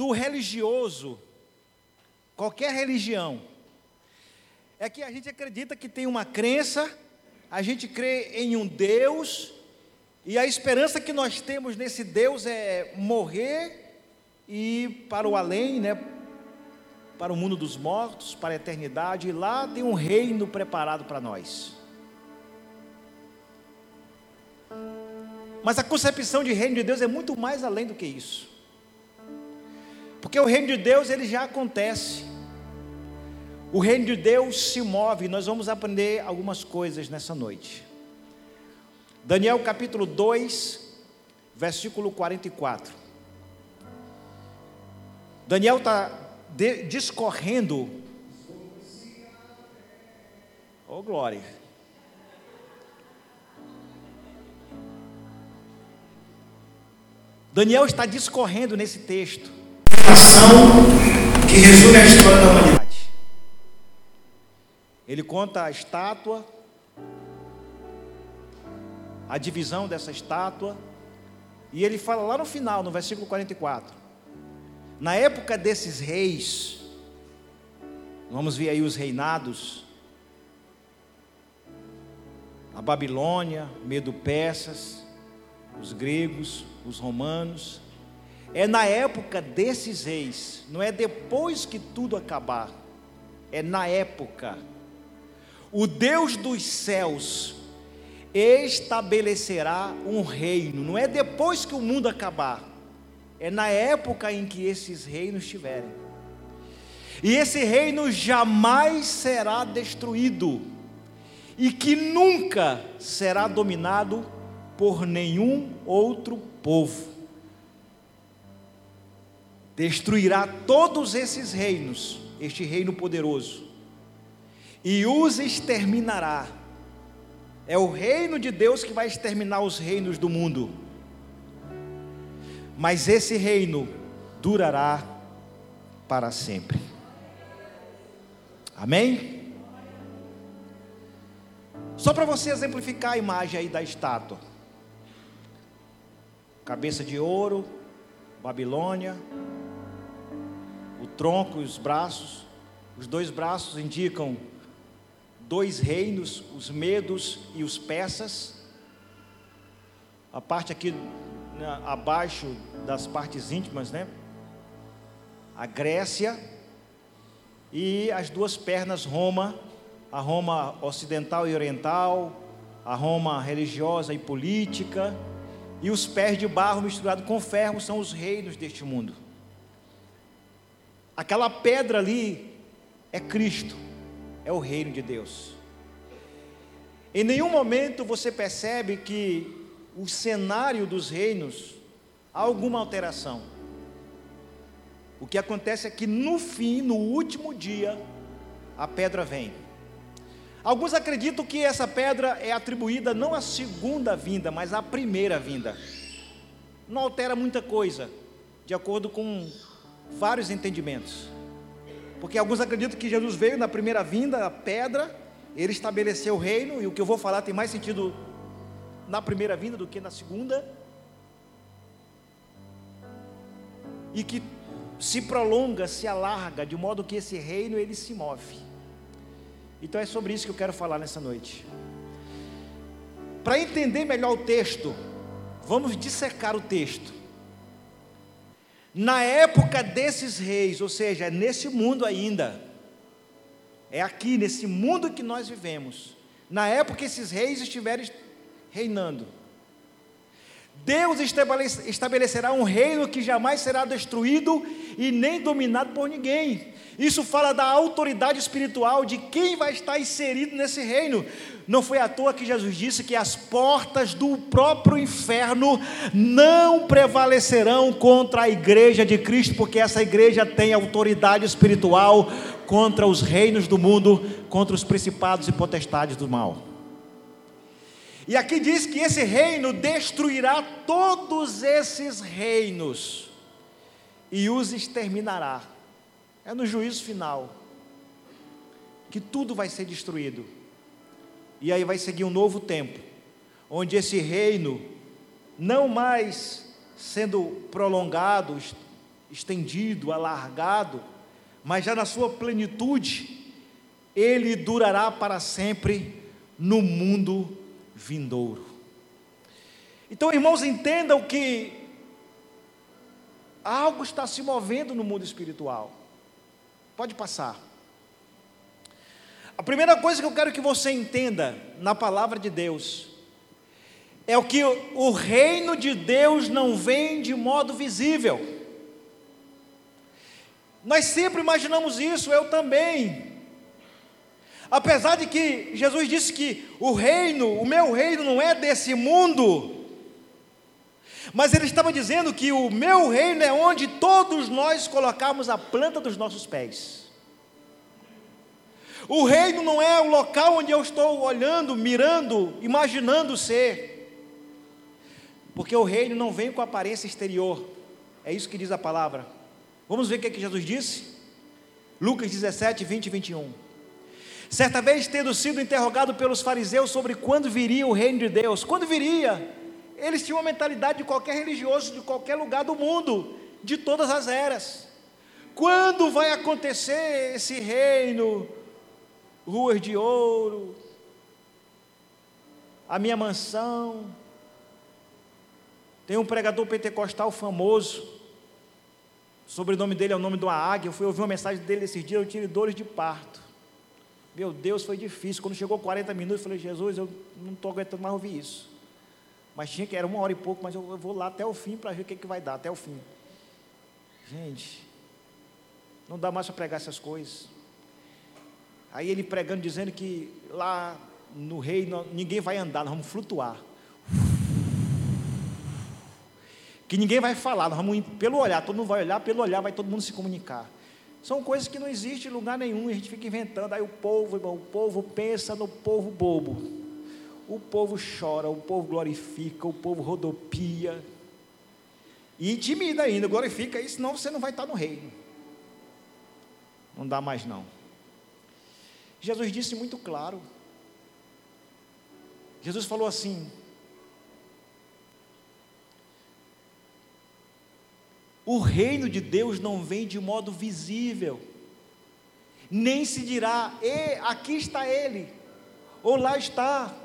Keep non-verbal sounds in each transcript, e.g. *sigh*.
do religioso, qualquer religião, é que a gente acredita que tem uma crença, a gente crê em um Deus, e a esperança que nós temos nesse Deus é morrer e para o além, né? Para o mundo dos mortos, para a eternidade, e lá tem um reino preparado para nós. Mas a concepção de reino de Deus é muito mais além do que isso. Porque o reino de Deus ele já acontece. O reino de Deus se move, nós vamos aprender algumas coisas nessa noite. Daniel capítulo 2, versículo 44. Daniel está discorrendo. Oh glória. Daniel está discorrendo nesse texto. Ação que resume a história da humanidade. Ele conta a estátua, a divisão dessa estátua, e ele fala lá no final, no versículo 44. Na época desses reis, vamos ver aí os reinados, a Babilônia, Medo-Persas, os gregos, os romanos. É na época desses reis, não é depois que tudo acabar, é na época. O Deus dos céus estabelecerá um reino, não é depois que o mundo acabar, é na época em que esses reinos estiverem. E esse reino jamais será destruído, e que nunca será dominado por nenhum outro povo. Destruirá todos esses reinos, este reino poderoso, e os exterminará. É o reino de Deus que vai exterminar os reinos do mundo. Mas esse reino durará para sempre. Amém? Só para você exemplificar a imagem aí da estátua cabeça de ouro, Babilônia, tronco e os braços. Os dois braços indicam dois reinos, os medos e os persas. A parte aqui né, abaixo das partes íntimas, né? A Grécia e as duas pernas Roma, a Roma ocidental e oriental, a Roma religiosa e política e os pés de barro misturado com ferro são os reinos deste mundo. Aquela pedra ali é Cristo, é o reino de Deus. Em nenhum momento você percebe que o cenário dos reinos há alguma alteração. O que acontece é que no fim, no último dia, a pedra vem. Alguns acreditam que essa pedra é atribuída não à segunda vinda, mas à primeira vinda. Não altera muita coisa, de acordo com vários entendimentos. Porque alguns acreditam que Jesus veio na primeira vinda, a pedra, ele estabeleceu o reino, e o que eu vou falar tem mais sentido na primeira vinda do que na segunda. E que se prolonga, se alarga, de modo que esse reino ele se move. Então é sobre isso que eu quero falar nessa noite. Para entender melhor o texto, vamos dissecar o texto. Na época desses reis, ou seja, é nesse mundo ainda, é aqui, nesse mundo que nós vivemos, na época que esses reis estiverem reinando, Deus estabelecerá um reino que jamais será destruído e nem dominado por ninguém. Isso fala da autoridade espiritual de quem vai estar inserido nesse reino. Não foi à toa que Jesus disse que as portas do próprio inferno não prevalecerão contra a igreja de Cristo, porque essa igreja tem autoridade espiritual contra os reinos do mundo, contra os principados e potestades do mal. E aqui diz que esse reino destruirá todos esses reinos e os exterminará. É no juízo final que tudo vai ser destruído. E aí vai seguir um novo tempo, onde esse reino, não mais sendo prolongado, estendido, alargado, mas já na sua plenitude, ele durará para sempre no mundo vindouro. Então, irmãos, entendam que algo está se movendo no mundo espiritual. Pode passar. A primeira coisa que eu quero que você entenda na palavra de Deus é o que o reino de Deus não vem de modo visível. Nós sempre imaginamos isso, eu também. Apesar de que Jesus disse que o reino, o meu reino não é desse mundo, mas ele estava dizendo que o meu reino é onde todos nós colocamos a planta dos nossos pés. O reino não é o local onde eu estou olhando, mirando, imaginando ser. Porque o reino não vem com aparência exterior. É isso que diz a palavra. Vamos ver o que, é que Jesus disse? Lucas 17, 20 e 21. Certa vez, tendo sido interrogado pelos fariseus sobre quando viria o reino de Deus, quando viria? Eles tinham a mentalidade de qualquer religioso de qualquer lugar do mundo, de todas as eras. Quando vai acontecer esse reino? Ruas de ouro, a minha mansão. Tem um pregador pentecostal famoso, o sobrenome dele é o nome uma águia. Eu fui ouvir uma mensagem dele esses dias, eu tive dores de parto. Meu Deus, foi difícil. Quando chegou 40 minutos, eu falei, Jesus, eu não estou aguentando mais ouvir isso. Mas tinha que, era uma hora e pouco, mas eu, eu vou lá até o fim para ver o que, que vai dar, até o fim. Gente, não dá mais para pregar essas coisas. Aí ele pregando, dizendo que lá no reino ninguém vai andar, nós vamos flutuar. Que ninguém vai falar, nós vamos pelo olhar, todo mundo vai olhar, pelo olhar vai todo mundo se comunicar. São coisas que não existem em lugar nenhum, a gente fica inventando, aí o povo, irmão, o povo pensa no povo bobo o povo chora, o povo glorifica, o povo rodopia. E intimida ainda, glorifica aí, senão você não vai estar no reino. Não dá mais não. Jesus disse muito claro. Jesus falou assim: O reino de Deus não vem de modo visível, nem se dirá, e aqui está ele, ou lá está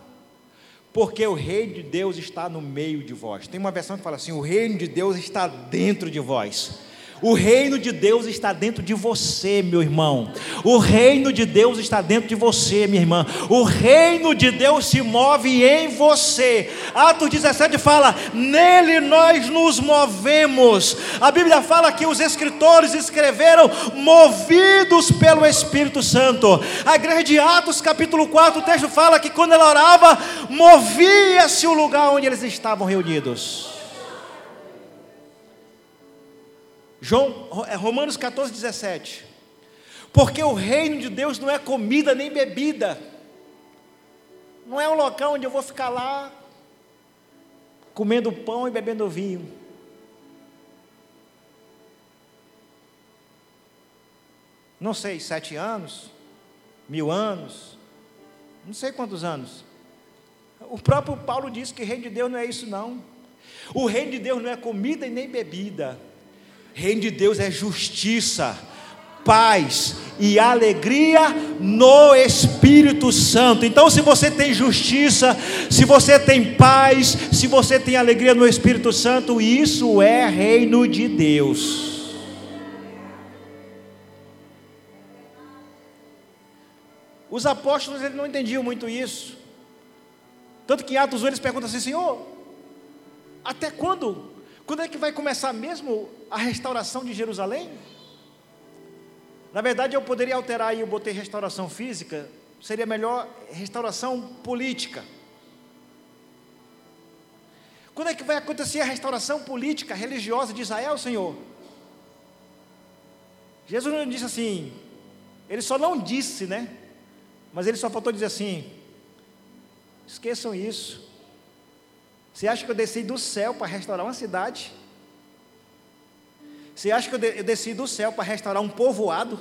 porque o reino de Deus está no meio de vós. Tem uma versão que fala assim: o reino de Deus está dentro de vós. O reino de Deus está dentro de você, meu irmão. O reino de Deus está dentro de você, minha irmã. O reino de Deus se move em você. Atos 17 fala: nele nós nos movemos. A Bíblia fala que os escritores escreveram movidos pelo Espírito Santo. A igreja de Atos, capítulo 4, o texto fala que quando ela orava, movia-se o lugar onde eles estavam reunidos. João, é, Romanos 14, 17. Porque o reino de Deus não é comida nem bebida. Não é um local onde eu vou ficar lá comendo pão e bebendo vinho. Não sei, sete anos, mil anos, não sei quantos anos. O próprio Paulo disse que o reino de Deus não é isso, não. O reino de Deus não é comida e nem bebida. Reino de Deus é justiça, paz e alegria no Espírito Santo. Então, se você tem justiça, se você tem paz, se você tem alegria no Espírito Santo, isso é reino de Deus. Os apóstolos eles não entendiam muito isso. Tanto que em Atos 1 eles perguntam assim: Senhor, até quando quando é que vai começar mesmo a restauração de Jerusalém? Na verdade, eu poderia alterar aí, eu botei restauração física, seria melhor restauração política. Quando é que vai acontecer a restauração política, religiosa de Israel, Senhor? Jesus não disse assim, ele só não disse, né? Mas ele só faltou dizer assim: esqueçam isso, você acha que eu desci do céu para restaurar uma cidade? Você acha que eu desci do céu para restaurar um povoado?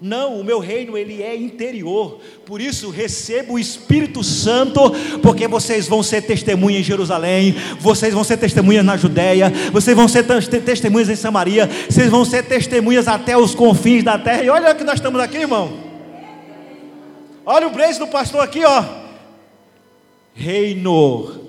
Não, o meu reino ele é interior. Por isso recebo o Espírito Santo, porque vocês vão ser testemunhas em Jerusalém, vocês vão ser testemunhas na Judéia, vocês vão ser testemunhas em Samaria, vocês vão ser testemunhas até os confins da terra. E olha que nós estamos aqui, irmão. Olha o preço do pastor aqui, ó. Reino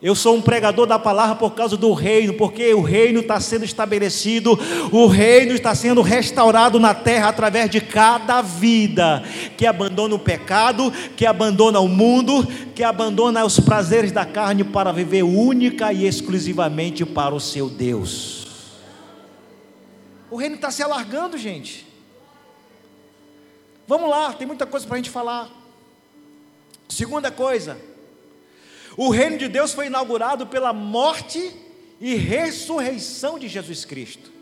eu sou um pregador da palavra por causa do reino, porque o reino está sendo estabelecido, o reino está sendo restaurado na terra através de cada vida que abandona o pecado, que abandona o mundo, que abandona os prazeres da carne para viver única e exclusivamente para o seu Deus. O reino está se alargando, gente. Vamos lá, tem muita coisa para a gente falar. Segunda coisa. O reino de Deus foi inaugurado pela morte e ressurreição de Jesus Cristo.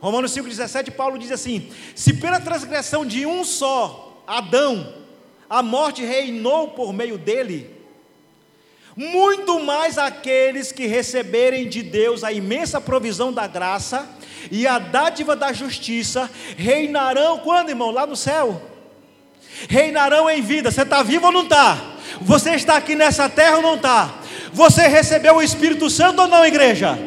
Romanos 5,17, Paulo diz assim: Se pela transgressão de um só, Adão, a morte reinou por meio dele, muito mais aqueles que receberem de Deus a imensa provisão da graça e a dádiva da justiça reinarão, quando irmão? Lá no céu. Reinarão em vida. Você está vivo ou não está? Você está aqui nessa terra ou não está? Você recebeu o Espírito Santo ou não, igreja?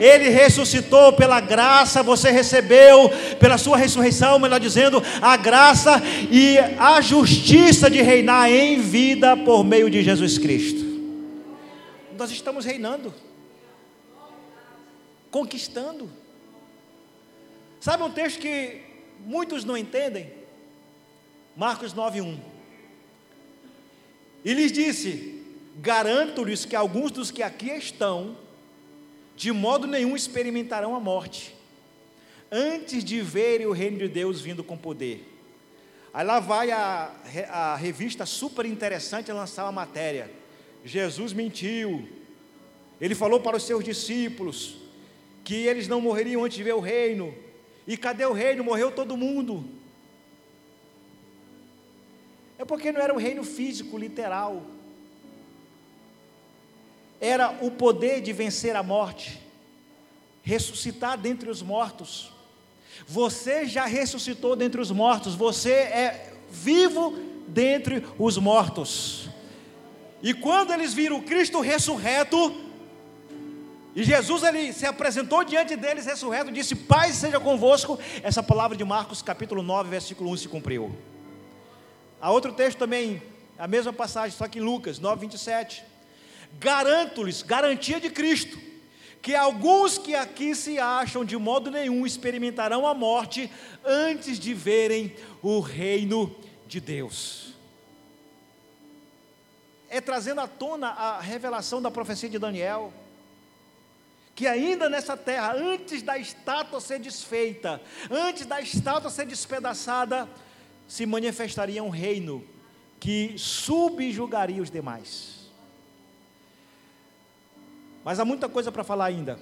Ele ressuscitou pela graça, você recebeu pela sua ressurreição, melhor dizendo, a graça e a justiça de reinar em vida por meio de Jesus Cristo. Nós estamos reinando, conquistando. Sabe um texto que muitos não entendem? Marcos 9:1. E lhes disse: Garanto-lhes que alguns dos que aqui estão, de modo nenhum experimentarão a morte, antes de verem o reino de Deus vindo com poder. Aí lá vai a, a revista super interessante lançar uma matéria. Jesus mentiu. Ele falou para os seus discípulos que eles não morreriam antes de ver o reino. E cadê o reino? Morreu todo mundo. É porque não era um reino físico, literal. Era o poder de vencer a morte, ressuscitar dentre os mortos. Você já ressuscitou dentre os mortos, você é vivo dentre os mortos. E quando eles viram Cristo ressurreto, e Jesus ele se apresentou diante deles ressurreto, disse: Pai seja convosco. Essa palavra de Marcos capítulo 9, versículo 1 se cumpriu. Há outro texto também, a mesma passagem, só que em Lucas 9, 27. Garanto-lhes, garantia de Cristo, que alguns que aqui se acham de modo nenhum experimentarão a morte antes de verem o reino de Deus. É trazendo à tona a revelação da profecia de Daniel, que ainda nessa terra, antes da estátua ser desfeita, antes da estátua ser despedaçada, se manifestaria um reino que subjugaria os demais. Mas há muita coisa para falar ainda.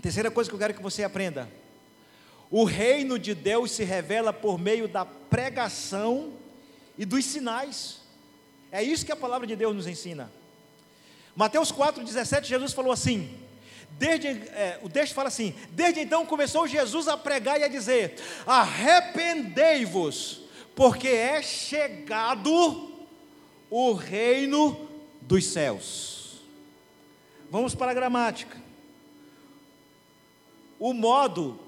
Terceira coisa que eu quero que você aprenda: o reino de Deus se revela por meio da pregação e dos sinais. É isso que a palavra de Deus nos ensina. Mateus 4,17, Jesus falou assim: Desde, é, o texto fala assim: Desde então começou Jesus a pregar e a dizer: Arrependei-vos, porque é chegado o reino dos céus. Vamos para a gramática. O modo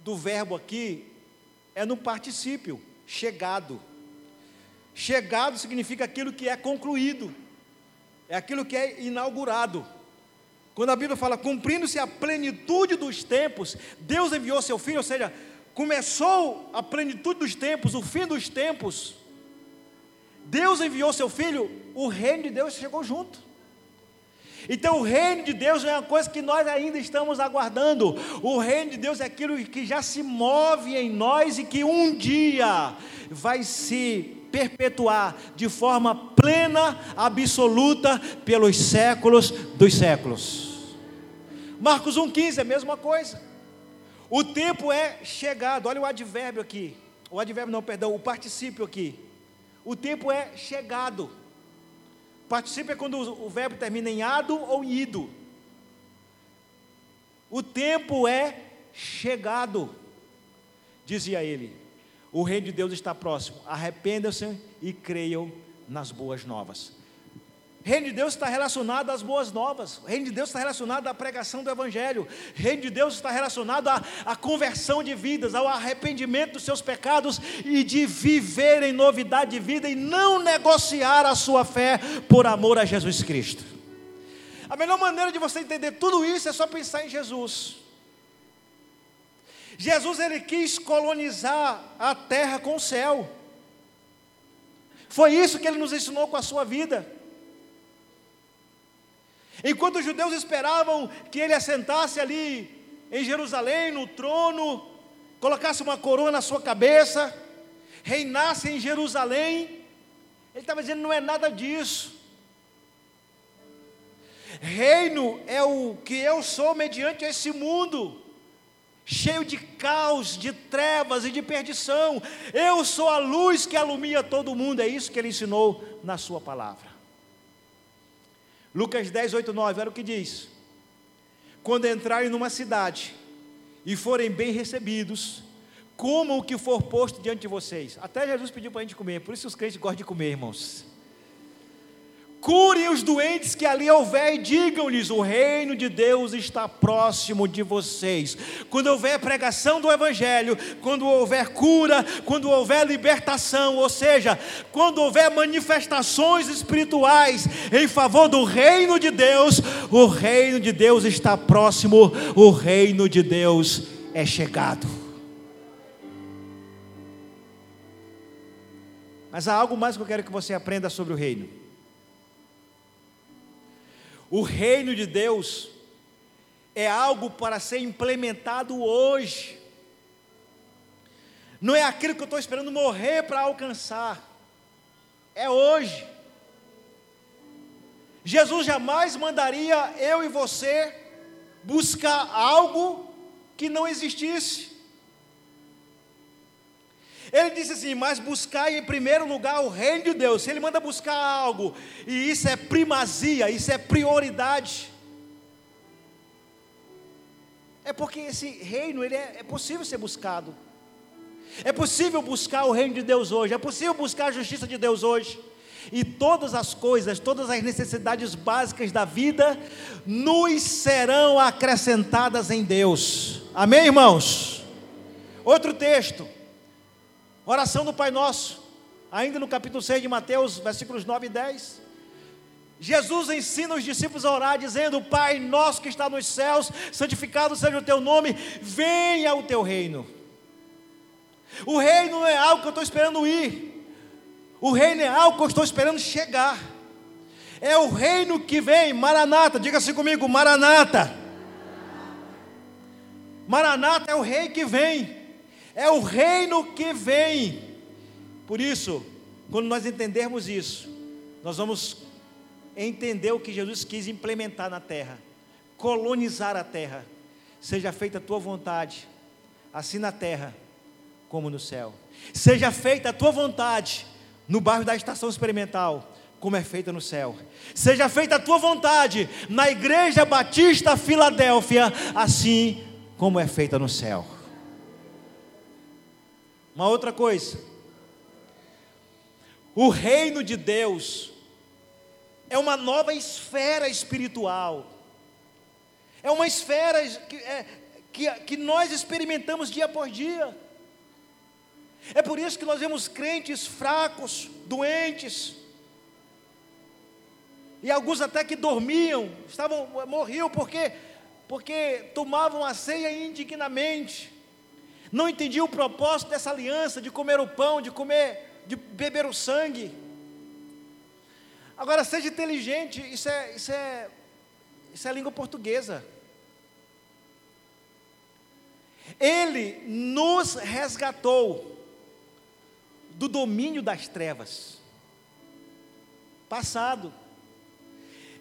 do verbo aqui é no particípio, chegado. Chegado significa aquilo que é concluído, é aquilo que é inaugurado. Quando a Bíblia fala cumprindo-se a plenitude dos tempos, Deus enviou seu filho, ou seja, começou a plenitude dos tempos, o fim dos tempos, Deus enviou seu filho, o reino de Deus chegou junto. Então, o reino de Deus é uma coisa que nós ainda estamos aguardando. O reino de Deus é aquilo que já se move em nós e que um dia vai se perpetuar de forma plena, absoluta, pelos séculos dos séculos. Marcos 1,15 é a mesma coisa. O tempo é chegado. Olha o advérbio aqui. O advérbio não, perdão, o particípio aqui. O tempo é chegado. Particípio é quando o verbo termina em ado ou ido. O tempo é chegado. dizia ele: O reino de Deus está próximo, arrependam-se e creiam nas boas novas. Reino de Deus está relacionado às boas novas. Reino de Deus está relacionado à pregação do Evangelho. Reino de Deus está relacionado à, à, conversão de vidas, ao arrependimento dos seus pecados e de viver em novidade de vida e não negociar a sua fé por amor a Jesus Cristo. A melhor maneira de você entender tudo isso é só pensar em Jesus. Jesus ele quis colonizar a terra com o céu. Foi isso que ele nos ensinou com a sua vida. Enquanto os judeus esperavam que ele assentasse ali em Jerusalém, no trono, colocasse uma coroa na sua cabeça, reinasse em Jerusalém, ele estava dizendo: não é nada disso. Reino é o que eu sou mediante esse mundo, cheio de caos, de trevas e de perdição. Eu sou a luz que alumia todo mundo, é isso que ele ensinou na sua palavra. Lucas 10, 8, 9, era o que diz: Quando entrarem numa cidade e forem bem recebidos, comam o que for posto diante de vocês. Até Jesus pediu para a gente comer, por isso os crentes gostam de comer, irmãos. Curem os doentes que ali houver e digam-lhes: o reino de Deus está próximo de vocês. Quando houver pregação do Evangelho, quando houver cura, quando houver libertação, ou seja, quando houver manifestações espirituais em favor do reino de Deus, o reino de Deus está próximo, o reino de Deus é chegado. Mas há algo mais que eu quero que você aprenda sobre o reino. O reino de Deus é algo para ser implementado hoje. Não é aquilo que eu estou esperando morrer para alcançar. É hoje. Jesus jamais mandaria eu e você buscar algo que não existisse. Ele disse assim: Mas buscai em primeiro lugar o reino de Deus. Se ele manda buscar algo, e isso é primazia, isso é prioridade. É porque esse reino ele é, é possível ser buscado. É possível buscar o reino de Deus hoje. É possível buscar a justiça de Deus hoje. E todas as coisas, todas as necessidades básicas da vida, nos serão acrescentadas em Deus. Amém, irmãos? Outro texto. Oração do Pai Nosso, ainda no capítulo 6 de Mateus, versículos 9 e 10. Jesus ensina os discípulos a orar, dizendo: Pai nosso que está nos céus, santificado seja o teu nome, venha o teu reino. O reino não é algo que eu estou esperando ir, o reino é algo que eu estou esperando chegar. É o reino que vem, Maranata, diga assim comigo: Maranata. Maranata é o rei que vem é o reino que vem. Por isso, quando nós entendermos isso, nós vamos entender o que Jesus quis implementar na terra, colonizar a terra. Seja feita a tua vontade, assim na terra como no céu. Seja feita a tua vontade no bairro da estação experimental, como é feita no céu. Seja feita a tua vontade na igreja batista Filadélfia, assim como é feita no céu. Uma outra coisa. O reino de Deus é uma nova esfera espiritual. É uma esfera que, é, que, que nós experimentamos dia por dia. É por isso que nós vemos crentes fracos, doentes, e alguns até que dormiam, estavam morriam porque porque tomavam a ceia indignamente não entendia o propósito dessa aliança de comer o pão, de comer, de beber o sangue. Agora, seja inteligente, isso é, isso é, isso é língua portuguesa. Ele nos resgatou do domínio das trevas, passado,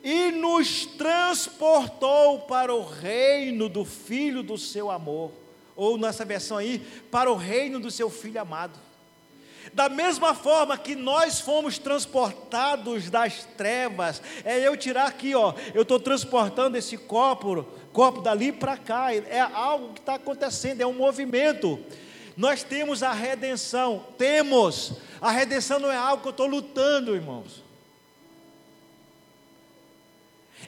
e nos transportou para o reino do Filho do seu amor ou nessa versão aí, para o reino do seu filho amado. Da mesma forma que nós fomos transportados das trevas, é eu tirar aqui, ó, eu estou transportando esse copo, copo dali para cá, é algo que está acontecendo, é um movimento. Nós temos a redenção, temos. A redenção não é algo que eu estou lutando, irmãos.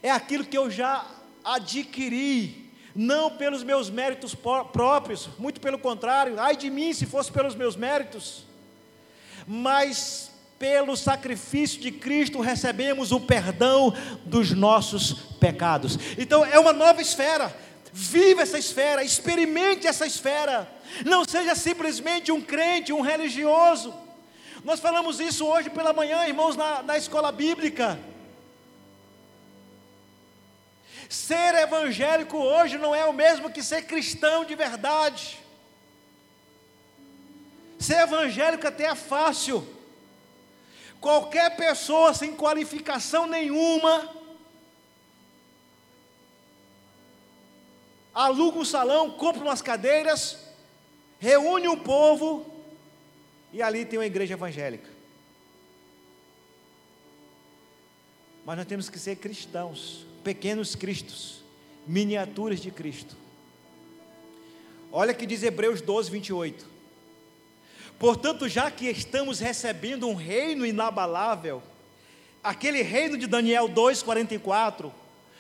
É aquilo que eu já adquiri, não pelos meus méritos próprios, muito pelo contrário, ai de mim se fosse pelos meus méritos, mas pelo sacrifício de Cristo recebemos o perdão dos nossos pecados. Então é uma nova esfera. Viva essa esfera, experimente essa esfera. Não seja simplesmente um crente, um religioso. Nós falamos isso hoje pela manhã, irmãos, na, na escola bíblica. Ser evangélico hoje não é o mesmo que ser cristão de verdade. Ser evangélico até é fácil. Qualquer pessoa sem qualificação nenhuma, aluga um salão, compra umas cadeiras, reúne um povo e ali tem uma igreja evangélica. Mas nós temos que ser cristãos, pequenos cristos, miniaturas de Cristo. Olha que diz Hebreus 12, 28. Portanto, já que estamos recebendo um reino inabalável, aquele reino de Daniel 2,44,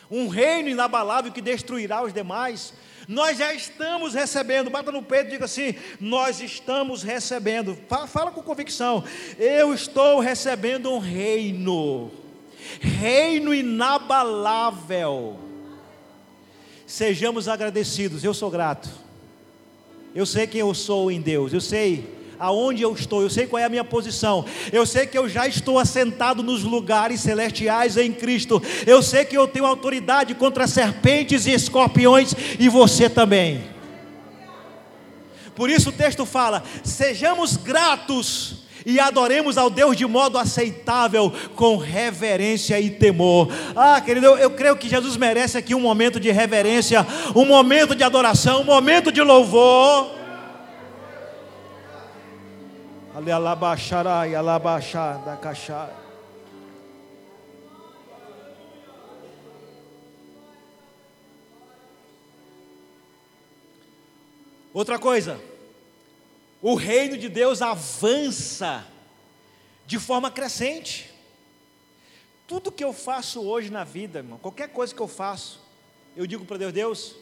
um reino inabalável que destruirá os demais, nós já estamos recebendo, bata no peito e diga assim: nós estamos recebendo, fala, fala com convicção, eu estou recebendo um reino, reino inabalável. Sejamos agradecidos, eu sou grato, eu sei quem eu sou em Deus, eu sei aonde eu estou, eu sei qual é a minha posição, eu sei que eu já estou assentado nos lugares celestiais em Cristo, eu sei que eu tenho autoridade contra serpentes e escorpiões e você também. Por isso o texto fala: sejamos gratos e adoremos ao Deus de modo aceitável, com reverência e temor. Ah, querido, eu, eu, creio que Jesus merece aqui um momento de reverência, um momento de adoração, um momento de louvor. Ali alabaxarai, alabaxá da caixa. Outra coisa, o reino de Deus avança de forma crescente. Tudo que eu faço hoje na vida, irmão, qualquer coisa que eu faço, eu digo para Deus: Deus,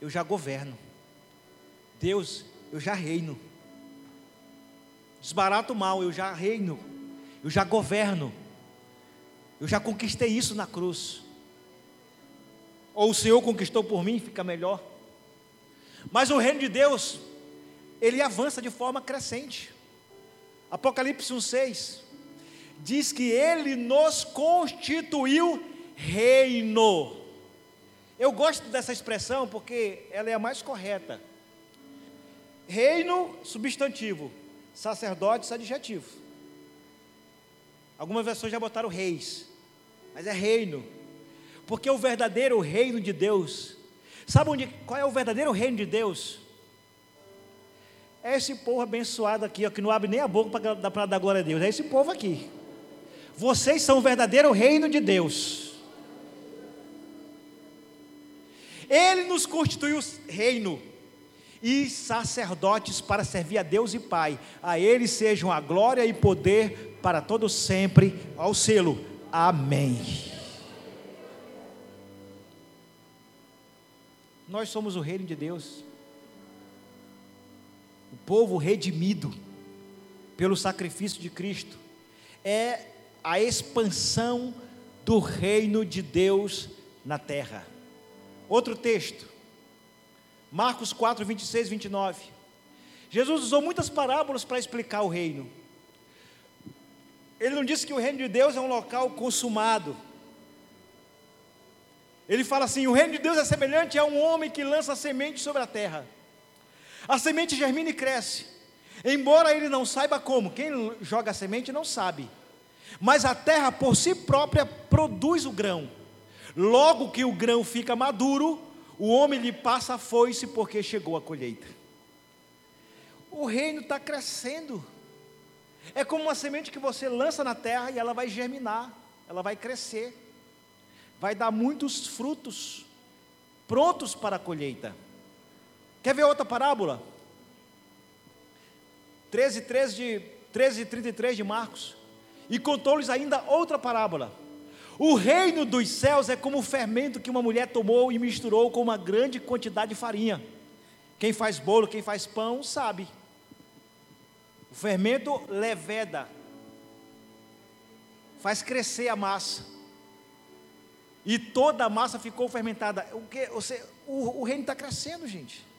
eu já governo. Deus, eu já reino desbarato o mal, eu já reino, eu já governo, eu já conquistei isso na cruz. Ou o Senhor conquistou por mim, fica melhor. Mas o reino de Deus, ele avança de forma crescente. Apocalipse 1,6 diz que ele nos constituiu reino. Eu gosto dessa expressão porque ela é a mais correta. Reino, substantivo sacerdotes adjetivo. Algumas versões já botaram reis, mas é reino. Porque o verdadeiro reino de Deus, sabe onde, qual é o verdadeiro reino de Deus? É esse povo abençoado aqui, ó, que não abre nem a boca para dar glória a Deus. É esse povo aqui. Vocês são o verdadeiro reino de Deus. Ele nos constituiu reino e sacerdotes para servir a Deus e Pai. A Ele sejam a glória e poder para todos sempre, ao selo. Amém. Nós somos o reino de Deus, o povo redimido pelo sacrifício de Cristo, é a expansão do reino de Deus na terra. Outro texto, Marcos 4, 26 e 29. Jesus usou muitas parábolas para explicar o reino. Ele não disse que o reino de Deus é um local consumado. Ele fala assim: o reino de Deus é semelhante a um homem que lança semente sobre a terra. A semente germina e cresce, embora ele não saiba como. Quem joga a semente não sabe. Mas a terra por si própria produz o grão. Logo que o grão fica maduro, o homem lhe passa a foice porque chegou a colheita. O reino está crescendo. É como uma semente que você lança na terra e ela vai germinar, ela vai crescer, vai dar muitos frutos, prontos para a colheita. Quer ver outra parábola? 13, 13 de 13 33 de Marcos. E contou-lhes ainda outra parábola. O reino dos céus é como o fermento que uma mulher tomou e misturou com uma grande quantidade de farinha. Quem faz bolo, quem faz pão, sabe. O fermento leveda, faz crescer a massa. E toda a massa ficou fermentada. O, que, o, o reino está crescendo, gente.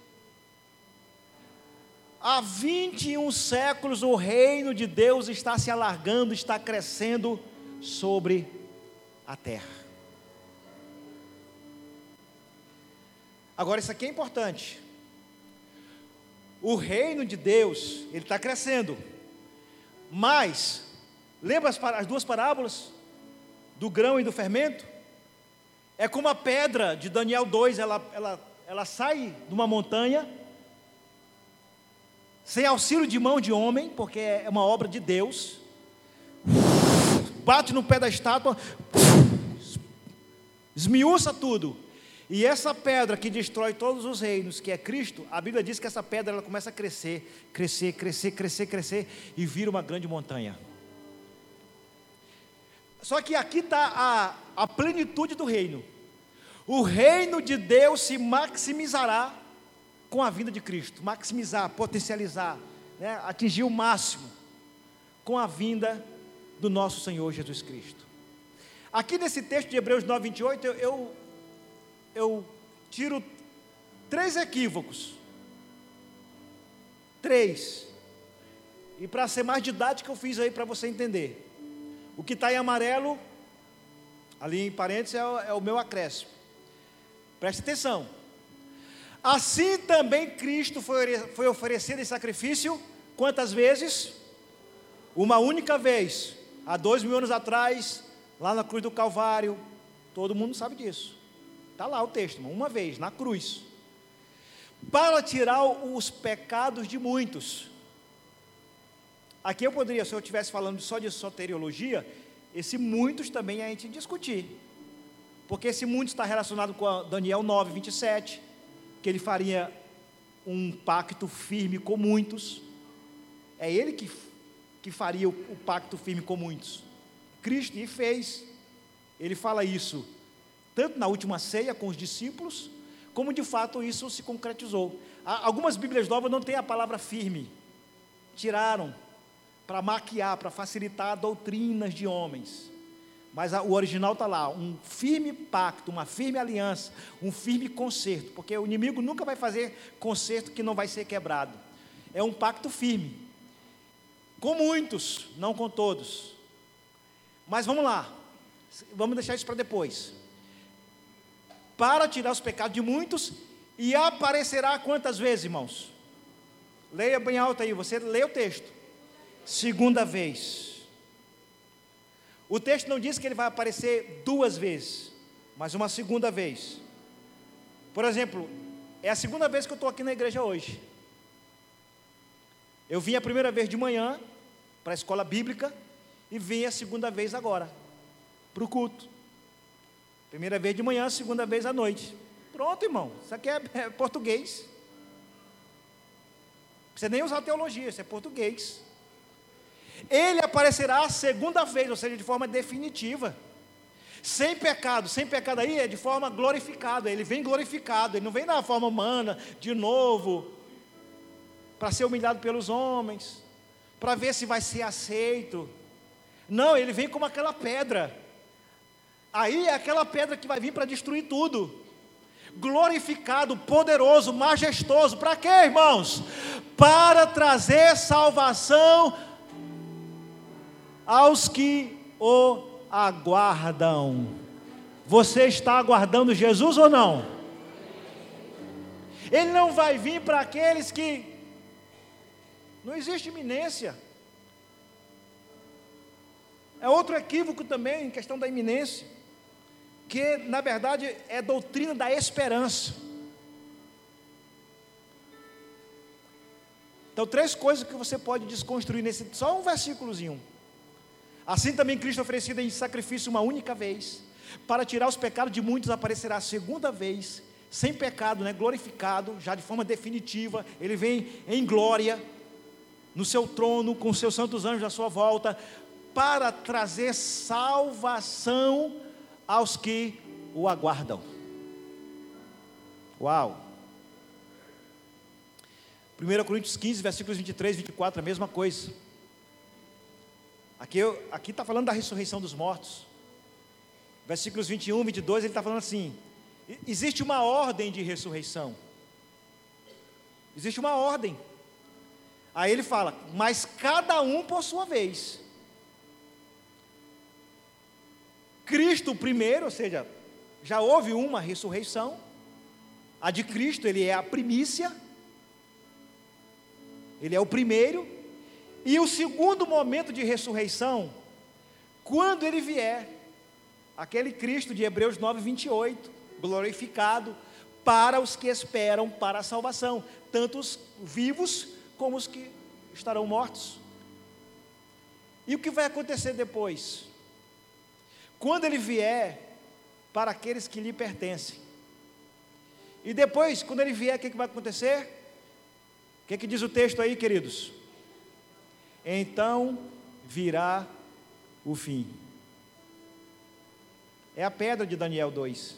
Há 21 séculos o reino de Deus está se alargando, está crescendo sobre a terra. Agora, isso aqui é importante. O reino de Deus, ele está crescendo. Mas, lembra as, as duas parábolas? Do grão e do fermento? É como a pedra de Daniel 2, ela, ela, ela sai de uma montanha, sem auxílio de mão de homem, porque é uma obra de Deus, bate no pé da estátua, esmiuça tudo. E essa pedra que destrói todos os reinos, que é Cristo, a Bíblia diz que essa pedra ela começa a crescer, crescer, crescer, crescer, crescer e vira uma grande montanha. Só que aqui está a, a plenitude do reino. O reino de Deus se maximizará com a vinda de Cristo, maximizar, potencializar, né, atingir o máximo com a vinda do nosso Senhor Jesus Cristo. Aqui nesse texto de Hebreus 9, 28, eu, eu, eu tiro três equívocos. Três. E para ser mais didático, eu fiz aí para você entender. O que está em amarelo, ali em parênteses, é o, é o meu acréscimo. Preste atenção. Assim também Cristo foi, oferecido em sacrifício, quantas vezes? Uma única vez, há dois mil anos atrás, lá na cruz do Calvário, todo mundo sabe disso. Está lá o texto, uma vez, na cruz. Para tirar os pecados de muitos. Aqui eu poderia, se eu estivesse falando só de soteriologia, esse muitos também a gente discutir. Porque esse muitos está relacionado com Daniel 9, 27, que ele faria um pacto firme com muitos. É ele que que faria o, o pacto firme com muitos. Cristo e fez. Ele fala isso tanto na última ceia com os discípulos, como de fato isso se concretizou. Algumas Bíblias novas não têm a palavra firme, tiraram para maquiar, para facilitar doutrinas de homens. Mas o original está lá, um firme pacto, uma firme aliança, um firme conserto, porque o inimigo nunca vai fazer conserto que não vai ser quebrado. É um pacto firme. Com muitos, não com todos. Mas vamos lá, vamos deixar isso para depois. Para tirar os pecados de muitos, e aparecerá quantas vezes, irmãos? Leia bem alto aí, você lê o texto. Segunda vez. O texto não diz que ele vai aparecer duas vezes, mas uma segunda vez. Por exemplo, é a segunda vez que eu estou aqui na igreja hoje. Eu vim a primeira vez de manhã para a escola bíblica e vim a segunda vez agora para o culto. Primeira vez de manhã, segunda vez à noite. Pronto, irmão. Isso aqui é, é português. Não precisa nem usar teologia, isso é português. Ele aparecerá a segunda vez, ou seja, de forma definitiva. Sem pecado, sem pecado aí é de forma glorificada. Ele vem glorificado, ele não vem na forma humana, de novo, para ser humilhado pelos homens, para ver se vai ser aceito. Não, ele vem como aquela pedra. Aí é aquela pedra que vai vir para destruir tudo. Glorificado, poderoso, majestoso. Para quê, irmãos? Para trazer salvação aos que o aguardam. Você está aguardando Jesus ou não? Ele não vai vir para aqueles que não existe iminência. É outro equívoco também em questão da iminência, que na verdade é doutrina da esperança. Então, três coisas que você pode desconstruir nesse só um versículozinho. Assim também Cristo oferecido em sacrifício uma única vez, para tirar os pecados de muitos aparecerá a segunda vez, sem pecado, né, glorificado, já de forma definitiva, ele vem em glória no seu trono, com seus santos anjos à sua volta, para trazer salvação aos que o aguardam. Uau! 1 Coríntios 15, versículos 23 e 24, a mesma coisa. Aqui está aqui tá falando da ressurreição dos mortos. Versículos 21 e 22, ele está falando assim: existe uma ordem de ressurreição. Existe uma ordem. Aí ele fala, mas cada um por sua vez. Cristo primeiro, ou seja, já houve uma ressurreição. A de Cristo, ele é a primícia. Ele é o primeiro. E o segundo momento de ressurreição, quando ele vier, aquele Cristo de Hebreus 9, 28, glorificado, para os que esperam para a salvação, tanto os vivos como os que estarão mortos. E o que vai acontecer depois? Quando ele vier para aqueles que lhe pertencem. E depois, quando ele vier, o que, que vai acontecer? O que, que diz o texto aí, queridos? Então virá o fim. É a pedra de Daniel 2.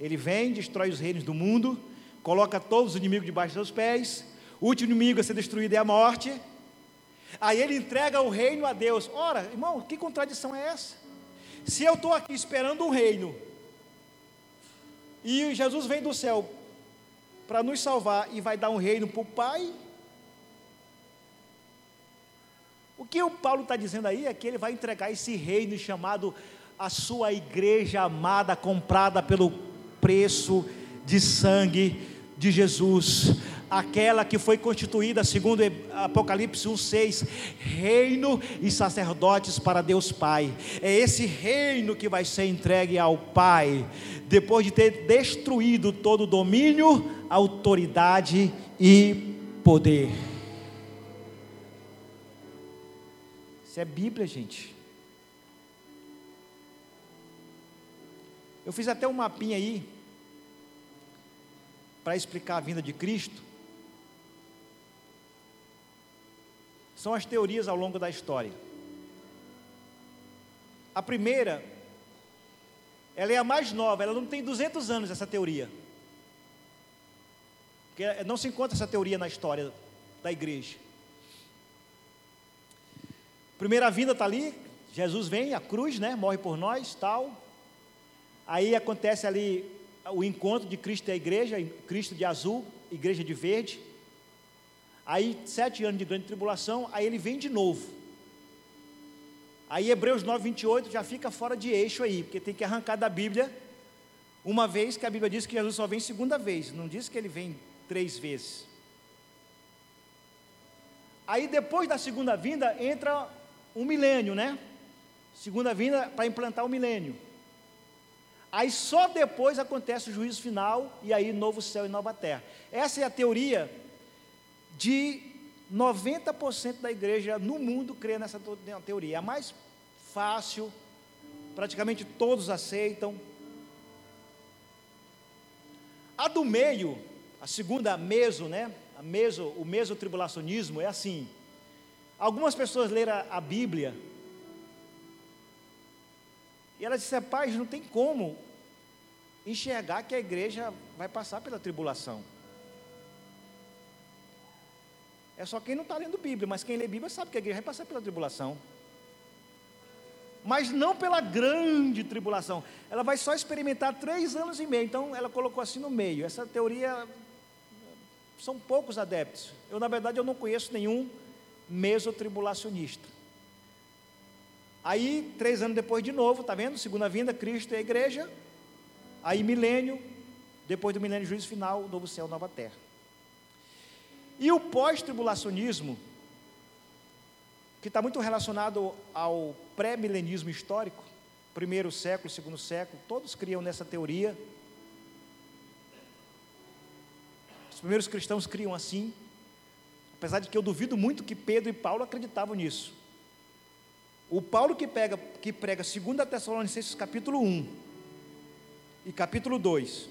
Ele vem, destrói os reinos do mundo, coloca todos os inimigos debaixo dos seus pés, o último inimigo a ser destruído é a morte. Aí ele entrega o reino a Deus. Ora, irmão, que contradição é essa? Se eu estou aqui esperando um reino, e Jesus vem do céu para nos salvar e vai dar um reino para o Pai, o que o Paulo está dizendo aí é que ele vai entregar esse reino chamado a sua igreja amada, comprada pelo preço de sangue de Jesus aquela que foi constituída, segundo Apocalipse 1,6, reino e sacerdotes para Deus Pai. É esse reino que vai ser entregue ao Pai, depois de ter destruído todo domínio, autoridade e poder. Isso é Bíblia, gente. Eu fiz até um mapinha aí para explicar a vinda de Cristo. são as teorias ao longo da história. A primeira, ela é a mais nova, ela não tem 200 anos essa teoria. Porque não se encontra essa teoria na história da igreja. Primeira vinda está ali, Jesus vem, a cruz, né, morre por nós, tal. Aí acontece ali o encontro de Cristo e a igreja, Cristo de azul, igreja de verde. Aí, sete anos de grande tribulação, aí ele vem de novo. Aí, Hebreus 9, 28 já fica fora de eixo aí, porque tem que arrancar da Bíblia, uma vez que a Bíblia diz que Jesus só vem segunda vez, não diz que ele vem três vezes. Aí, depois da segunda vinda, entra um milênio, né? Segunda vinda para implantar o milênio. Aí só depois acontece o juízo final e aí novo céu e nova terra. Essa é a teoria de 90% da igreja no mundo crê nessa teoria. É a mais fácil, praticamente todos aceitam. A do meio, a segunda meso, né? A meso, o mesotribulacionismo é assim. Algumas pessoas leram a Bíblia e elas disseram, pai, não tem como enxergar que a igreja vai passar pela tribulação. É só quem não está lendo Bíblia, mas quem lê Bíblia sabe que a igreja vai passar pela tribulação. Mas não pela grande tribulação. Ela vai só experimentar três anos e meio. Então ela colocou assim no meio. Essa teoria são poucos adeptos. Eu, na verdade, eu não conheço nenhum mesotribulacionista. Aí, três anos depois de novo, tá vendo? Segunda vinda, Cristo e a igreja. Aí, milênio, depois do milênio, juízo final, novo céu, nova terra. E o pós-tribulacionismo, que está muito relacionado ao pré-milenismo histórico, primeiro século, segundo século, todos criam nessa teoria. Os primeiros cristãos criam assim, apesar de que eu duvido muito que Pedro e Paulo acreditavam nisso. O Paulo que, pega, que prega 2 Tessalonicenses capítulo 1 e capítulo 2,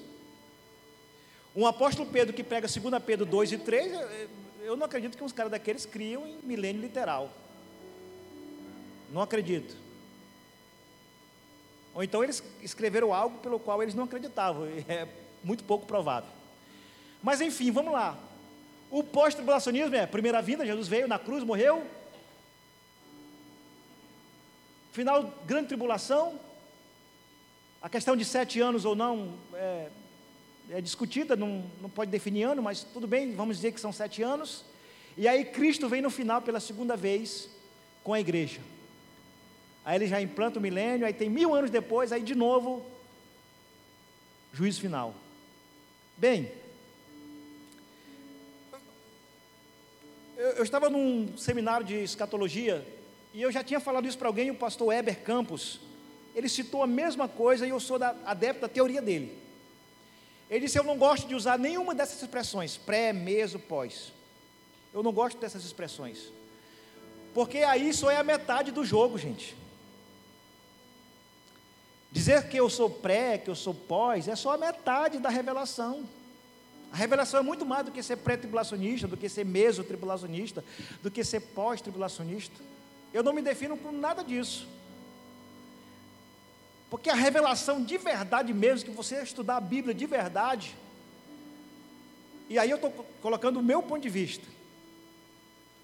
um apóstolo Pedro que prega 2 Pedro 2 e 3, eu não acredito que uns caras daqueles criam em milênio literal. Não acredito. Ou então eles escreveram algo pelo qual eles não acreditavam. É muito pouco provável. Mas enfim, vamos lá. O pós-tribulacionismo é primeira vinda, Jesus veio na cruz, morreu. Final, grande tribulação. A questão de sete anos ou não é, é discutida, não, não pode definir ano, mas tudo bem, vamos dizer que são sete anos. E aí Cristo vem no final pela segunda vez com a igreja. Aí ele já implanta o milênio, aí tem mil anos depois, aí de novo, juízo final. Bem, eu, eu estava num seminário de escatologia e eu já tinha falado isso para alguém, o pastor Weber Campos. Ele citou a mesma coisa e eu sou da, adepto da teoria dele. Ele disse: Eu não gosto de usar nenhuma dessas expressões, pré, meso, pós. Eu não gosto dessas expressões. Porque aí só é a metade do jogo, gente. Dizer que eu sou pré, que eu sou pós, é só a metade da revelação. A revelação é muito mais do que ser pré-tribulacionista, do que ser meso-tribulacionista, do que ser pós-tribulacionista. Eu não me defino com nada disso. Porque a revelação de verdade mesmo, que você estudar a Bíblia de verdade, e aí eu estou colocando o meu ponto de vista.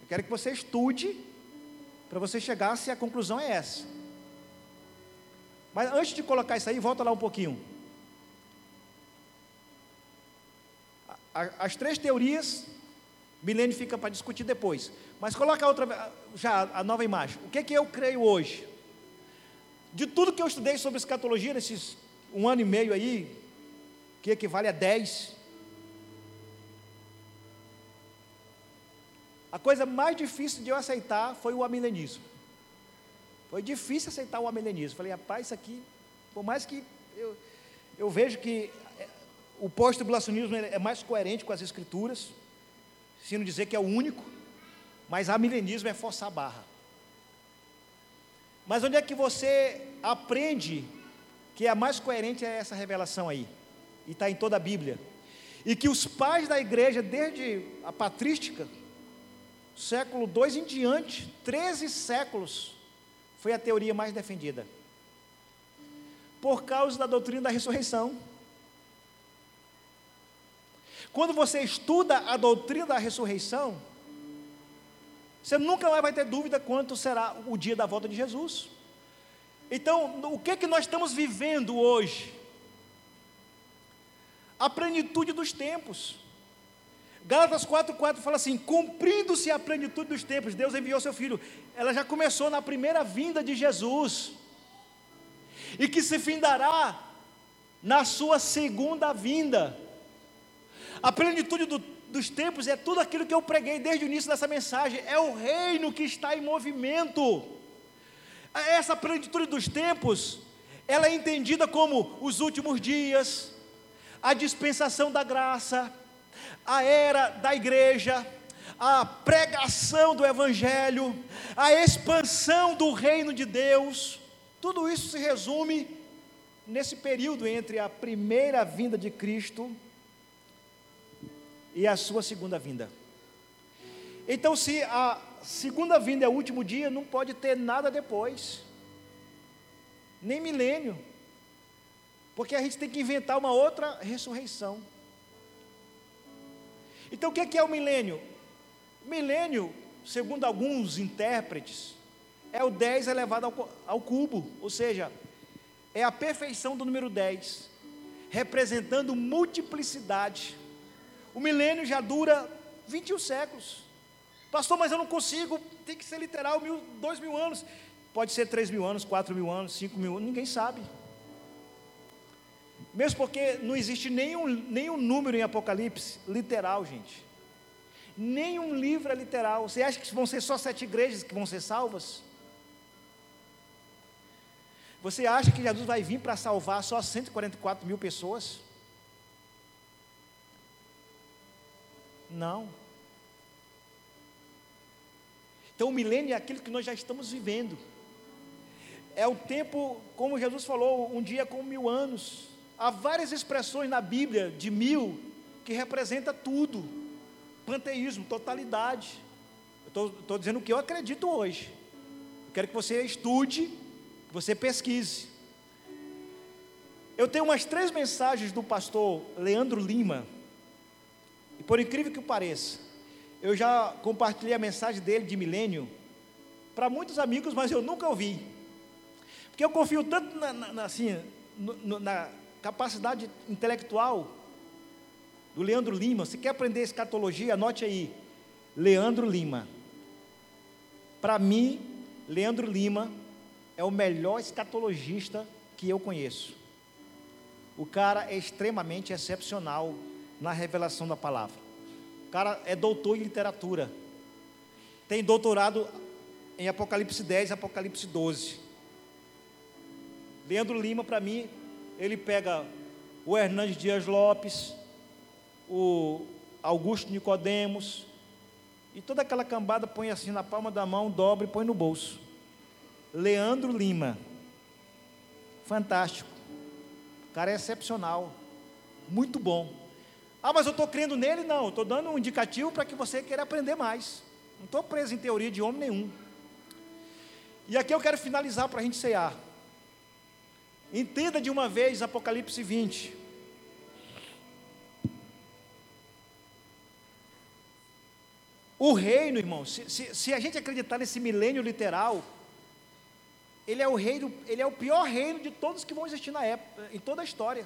Eu quero que você estude, para você chegar se a conclusão é essa. Mas antes de colocar isso aí, volta lá um pouquinho. As três teorias, milênio fica para discutir depois. Mas coloca outra, já a nova imagem. O que é que eu creio hoje? De tudo que eu estudei sobre escatologia nesses um ano e meio aí, que equivale a dez, a coisa mais difícil de eu aceitar foi o amilenismo. Foi difícil aceitar o amilenismo. Falei, rapaz, isso aqui, por mais que eu, eu vejo que o pós-tribulacionismo é mais coerente com as escrituras, se não dizer que é o único, mas amilenismo é forçar a barra. Mas onde é que você aprende que a mais coerente é essa revelação aí? E está em toda a Bíblia. E que os pais da igreja, desde a patrística, século II em diante, 13 séculos, foi a teoria mais defendida. Por causa da doutrina da ressurreição. Quando você estuda a doutrina da ressurreição, você nunca mais vai ter dúvida quanto será o dia da volta de Jesus. Então, o que é que nós estamos vivendo hoje? A plenitude dos tempos. Gálatas 4,4 fala assim: cumprindo-se a plenitude dos tempos, Deus enviou seu filho. Ela já começou na primeira vinda de Jesus, e que se findará na sua segunda vinda. A plenitude do, dos tempos é tudo aquilo que eu preguei desde o início dessa mensagem, é o reino que está em movimento. Essa plenitude dos tempos, ela é entendida como os últimos dias, a dispensação da graça, a era da igreja, a pregação do evangelho, a expansão do reino de Deus. Tudo isso se resume nesse período entre a primeira vinda de Cristo e a sua segunda vinda. Então, se a segunda vinda é o último dia, não pode ter nada depois, nem milênio, porque a gente tem que inventar uma outra ressurreição. Então, o que é o milênio? Milênio, segundo alguns intérpretes, é o 10 elevado ao, ao cubo, ou seja, é a perfeição do número 10, representando multiplicidade o milênio já dura 21 séculos. Pastor, mas eu não consigo, tem que ser literal, mil, dois mil anos. Pode ser três mil anos, quatro mil anos, cinco mil anos, ninguém sabe. Mesmo porque não existe nenhum, nenhum número em Apocalipse literal, gente. Nenhum livro é literal. Você acha que vão ser só sete igrejas que vão ser salvas? Você acha que Jesus vai vir para salvar só 144 mil pessoas? Não. Então o milênio é aquilo que nós já estamos vivendo. É o tempo, como Jesus falou, um dia com mil anos. Há várias expressões na Bíblia de mil que representa tudo. panteísmo, totalidade. Eu estou dizendo o que eu acredito hoje. Eu quero que você estude, que você pesquise. Eu tenho umas três mensagens do pastor Leandro Lima. E por incrível que pareça, eu já compartilhei a mensagem dele de milênio para muitos amigos, mas eu nunca ouvi. Porque eu confio tanto na, na assim, no, na capacidade intelectual do Leandro Lima. Se quer aprender escatologia, anote aí. Leandro Lima. Para mim, Leandro Lima é o melhor escatologista que eu conheço. O cara é extremamente excepcional na revelação da palavra. O cara é doutor em literatura. Tem doutorado em Apocalipse 10 e Apocalipse 12. Leandro Lima, para mim, ele pega o Hernandes Dias Lopes, o Augusto Nicodemos, e toda aquela cambada põe assim na palma da mão, dobra e põe no bolso. Leandro Lima. Fantástico. O cara é excepcional. Muito bom. Ah, mas eu estou crendo nele? Não, estou dando um indicativo para que você queira aprender mais. Não estou preso em teoria de homem nenhum. E aqui eu quero finalizar para a gente cear. Entenda de uma vez Apocalipse 20. O reino, irmão, se, se, se, a gente acreditar nesse milênio literal, ele é o reino, ele é o pior reino de todos que vão existir na época, em toda a história.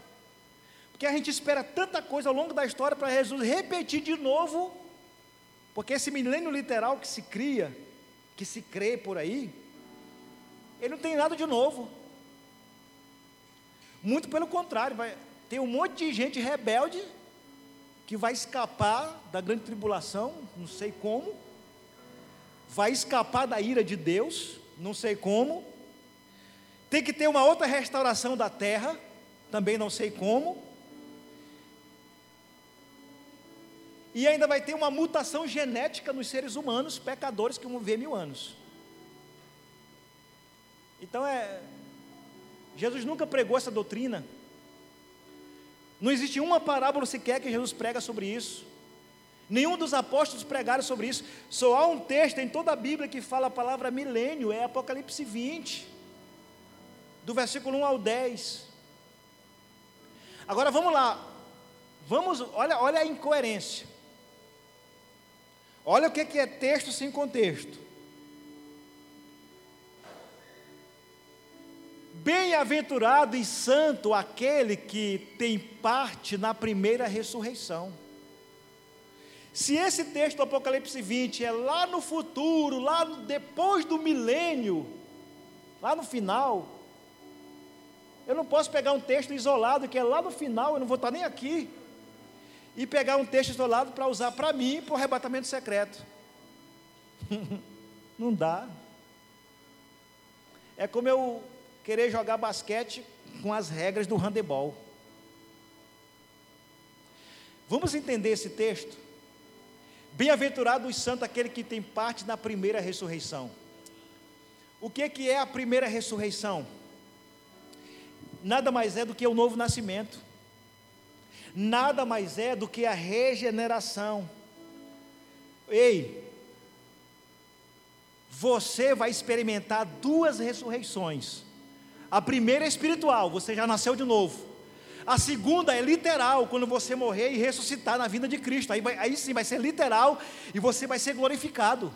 Porque a gente espera tanta coisa ao longo da história para Jesus repetir de novo, porque esse milênio literal que se cria, que se crê por aí, ele não tem nada de novo. Muito pelo contrário, vai ter um monte de gente rebelde que vai escapar da grande tribulação, não sei como, vai escapar da ira de Deus, não sei como. Tem que ter uma outra restauração da terra, também não sei como. E ainda vai ter uma mutação genética nos seres humanos, pecadores que vão viver mil anos. Então é. Jesus nunca pregou essa doutrina. Não existe uma parábola sequer que Jesus prega sobre isso. Nenhum dos apóstolos pregaram sobre isso. Só há um texto em toda a Bíblia que fala a palavra milênio, é Apocalipse 20, do versículo 1 ao 10. Agora vamos lá. Vamos, olha, olha a incoerência. Olha o que é texto sem contexto. Bem-aventurado e santo aquele que tem parte na primeira ressurreição. Se esse texto do Apocalipse 20 é lá no futuro, lá depois do milênio, lá no final, eu não posso pegar um texto isolado que é lá no final, eu não vou estar nem aqui, e pegar um texto isolado para usar para mim para o arrebatamento secreto. *laughs* não dá. É como eu querer jogar basquete com as regras do handebol. Vamos entender esse texto? Bem-aventurado os santos, aquele que tem parte na primeira ressurreição. O que, que é a primeira ressurreição? Nada mais é do que o novo nascimento, nada mais é do que a regeneração. Ei, você vai experimentar duas ressurreições. A primeira é espiritual, você já nasceu de novo. A segunda é literal, quando você morrer e ressuscitar na vida de Cristo. Aí, vai, aí sim vai ser literal e você vai ser glorificado.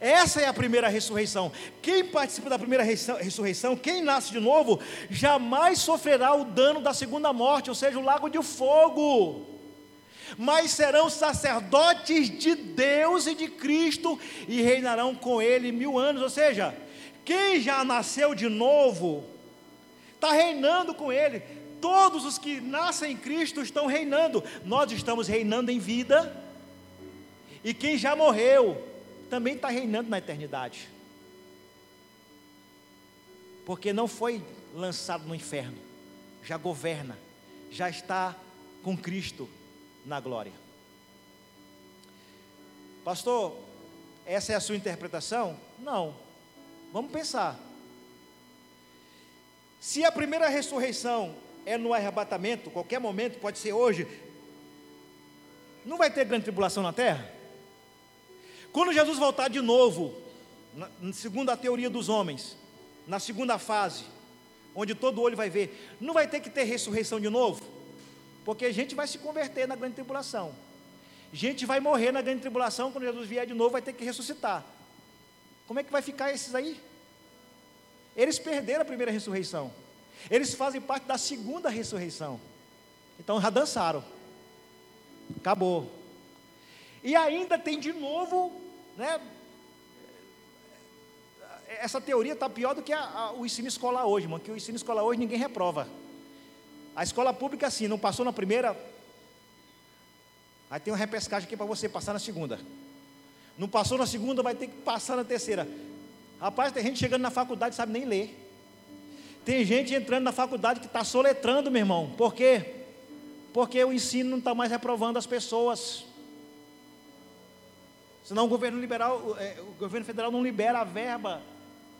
Essa é a primeira ressurreição. Quem participa da primeira ressurreição, quem nasce de novo, jamais sofrerá o dano da segunda morte, ou seja, o lago de fogo. Mas serão sacerdotes de Deus e de Cristo e reinarão com Ele mil anos. Ou seja, quem já nasceu de novo, está reinando com Ele. Todos os que nascem em Cristo estão reinando. Nós estamos reinando em vida. E quem já morreu, também está reinando na eternidade. Porque não foi lançado no inferno, já governa, já está com Cristo na glória. Pastor, essa é a sua interpretação? Não. Vamos pensar. Se a primeira ressurreição é no arrebatamento, qualquer momento, pode ser hoje, Não vai ter grande tribulação na terra? Quando Jesus voltar de novo, segundo a teoria dos homens, na segunda fase, onde todo olho vai ver, não vai ter que ter ressurreição de novo? Porque a gente vai se converter na grande tribulação. Gente vai morrer na grande tribulação, quando Jesus vier de novo, vai ter que ressuscitar. Como é que vai ficar esses aí? Eles perderam a primeira ressurreição. Eles fazem parte da segunda ressurreição. Então já dançaram. Acabou. E ainda tem de novo, né? Essa teoria está pior do que a, a, o ensino escolar hoje, mano. Que o ensino escolar hoje ninguém reprova. A escola pública, assim, não passou na primeira. Aí tem uma repescagem aqui para você passar na segunda. Não passou na segunda, vai ter que passar na terceira. Rapaz, tem gente chegando na faculdade sabe nem ler. Tem gente entrando na faculdade que está soletrando, meu irmão. Por quê? Porque o ensino não está mais reprovando as pessoas. Senão o governo liberal, é, o governo federal não libera a verba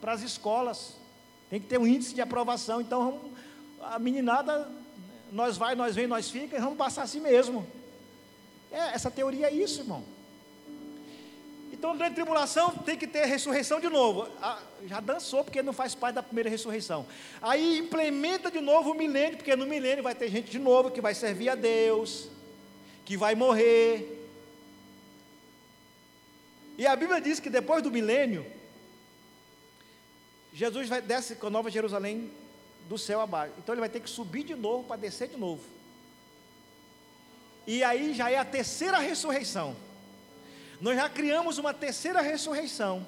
para as escolas. Tem que ter um índice de aprovação. Então a meninada, nós vai, nós vem, nós fica, e vamos passar assim mesmo. É, essa teoria é isso, irmão. Então, durante a tribulação, tem que ter ressurreição de novo. Ah, já dançou, porque não faz parte da primeira ressurreição. Aí implementa de novo o milênio, porque no milênio vai ter gente de novo que vai servir a Deus, que vai morrer. E a Bíblia diz que depois do milênio, Jesus vai desce com a Nova Jerusalém do céu abaixo. Então ele vai ter que subir de novo para descer de novo. E aí já é a terceira ressurreição. Nós já criamos uma terceira ressurreição.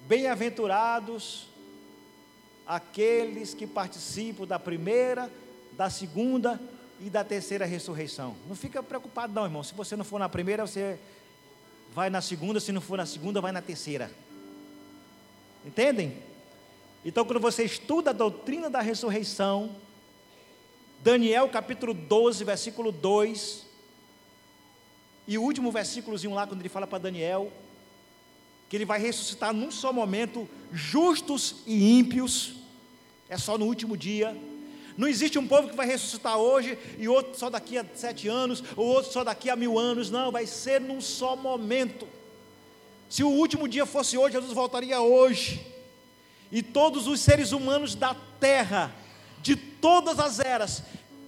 Bem-aventurados aqueles que participam da primeira, da segunda e da terceira ressurreição. Não fica preocupado não, irmão. Se você não for na primeira, você vai na segunda, se não for na segunda, vai na terceira. Entendem? Então, quando você estuda a doutrina da ressurreição, Daniel capítulo 12, versículo 2, e o último versículozinho lá, quando ele fala para Daniel, que ele vai ressuscitar num só momento, justos e ímpios, é só no último dia. Não existe um povo que vai ressuscitar hoje e outro só daqui a sete anos, ou outro só daqui a mil anos, não, vai ser num só momento. Se o último dia fosse hoje, Jesus voltaria hoje, e todos os seres humanos da terra, de todas as eras,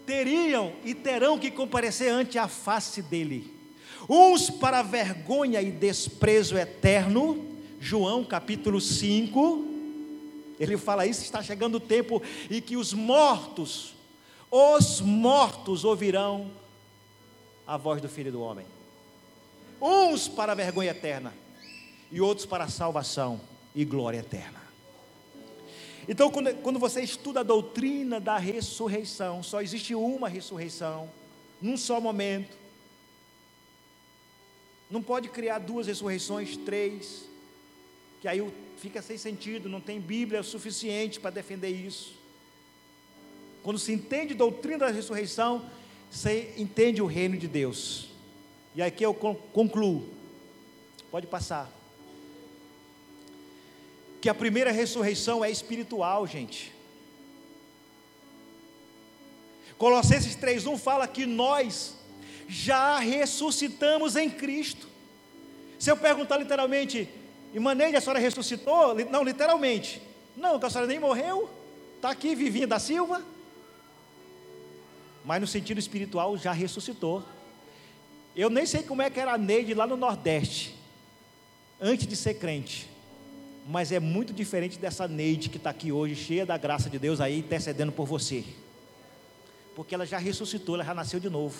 teriam e terão que comparecer ante a face dele. Uns para vergonha e desprezo eterno, João capítulo 5, ele fala isso, está chegando o tempo em que os mortos, os mortos ouvirão a voz do Filho do Homem. Uns para vergonha eterna e outros para salvação e glória eterna. Então, quando, quando você estuda a doutrina da ressurreição, só existe uma ressurreição, num só momento. Não pode criar duas ressurreições, três, que aí fica sem sentido, não tem Bíblia suficiente para defender isso. Quando se entende a doutrina da ressurreição, você entende o reino de Deus. E aqui eu concluo. Pode passar. Que a primeira ressurreição é espiritual, gente. Colossenses 3:1 fala que nós já ressuscitamos em Cristo. Se eu perguntar literalmente, Imaneide, a senhora ressuscitou? Não, literalmente. Não, a senhora nem morreu. Está aqui, Vivinha da Silva. Mas no sentido espiritual, já ressuscitou. Eu nem sei como é que era a Neide lá no Nordeste, antes de ser crente. Mas é muito diferente dessa Neide que está aqui hoje, cheia da graça de Deus aí, intercedendo por você. Porque ela já ressuscitou, ela já nasceu de novo.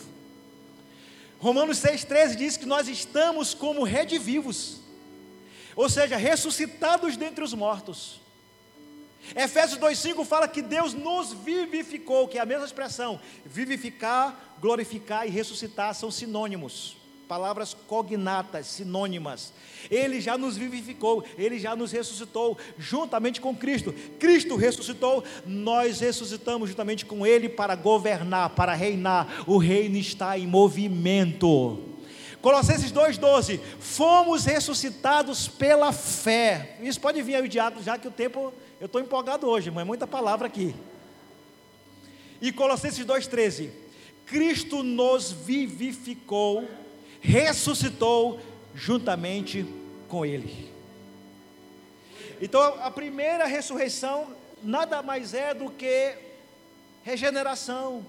Romanos 6,13 diz que nós estamos como redivivos, ou seja, ressuscitados dentre os mortos. Efésios 2,5 fala que Deus nos vivificou, que é a mesma expressão, vivificar, glorificar e ressuscitar são sinônimos palavras cognatas, sinônimas. Ele já nos vivificou, ele já nos ressuscitou juntamente com Cristo. Cristo ressuscitou, nós ressuscitamos juntamente com ele para governar, para reinar. O reino está em movimento. Colossenses 2,12: Fomos ressuscitados pela fé. Isso pode vir aí o diácono, já que o tempo, eu estou empolgado hoje, mas é muita palavra aqui. E Colossenses 2,13: Cristo nos vivificou, ressuscitou juntamente com Ele. Então, a primeira ressurreição nada mais é do que regeneração,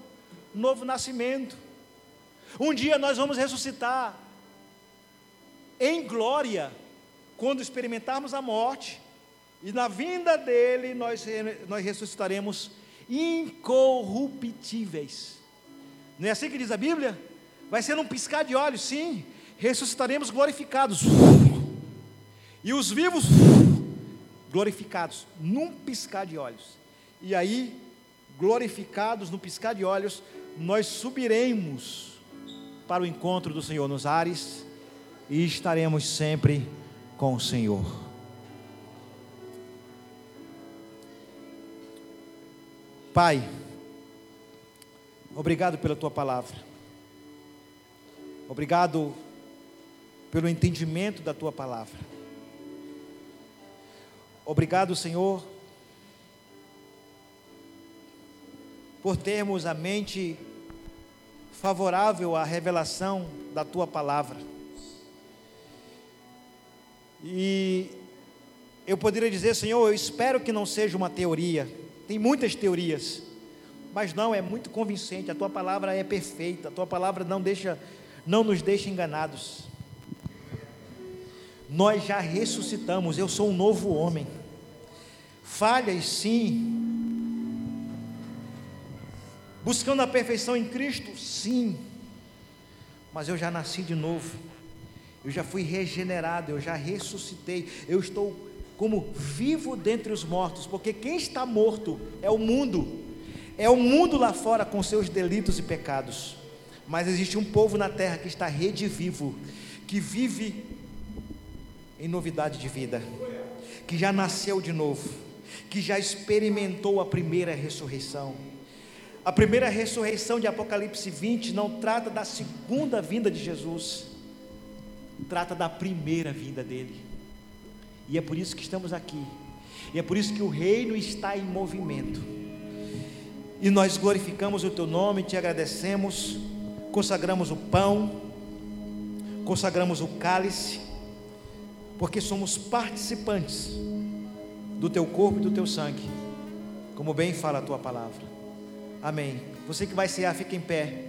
novo nascimento. Um dia nós vamos ressuscitar em glória, quando experimentarmos a morte, e na vinda dele nós, nós ressuscitaremos incorruptíveis. Não é assim que diz a Bíblia? Vai ser num piscar de olhos, sim. Ressuscitaremos glorificados. E os vivos glorificados num piscar de olhos. E aí, glorificados no piscar de olhos, nós subiremos para o encontro do Senhor nos ares e estaremos sempre com o Senhor. Pai, obrigado pela tua palavra. Obrigado pelo entendimento da tua palavra. Obrigado, Senhor, por termos a mente favorável à revelação da tua palavra. E eu poderia dizer, Senhor, eu espero que não seja uma teoria. Tem muitas teorias, mas não é muito convincente. A tua palavra é perfeita. A tua palavra não deixa, não nos deixa enganados. Nós já ressuscitamos. Eu sou um novo homem. Falhas, sim. Buscando a perfeição em Cristo, sim. Mas eu já nasci de novo eu já fui regenerado, eu já ressuscitei, eu estou como vivo dentre os mortos, porque quem está morto é o mundo, é o mundo lá fora com seus delitos e pecados, mas existe um povo na terra que está redivivo, que vive em novidade de vida, que já nasceu de novo, que já experimentou a primeira ressurreição. A primeira ressurreição de Apocalipse 20 não trata da segunda vinda de Jesus, trata da primeira vinda dele. E é por isso que estamos aqui. E é por isso que o reino está em movimento. E nós glorificamos o teu nome, te agradecemos, consagramos o pão, consagramos o cálice, porque somos participantes do teu corpo e do teu sangue, como bem fala a tua palavra. Amém. Você que vai cear, fica em pé.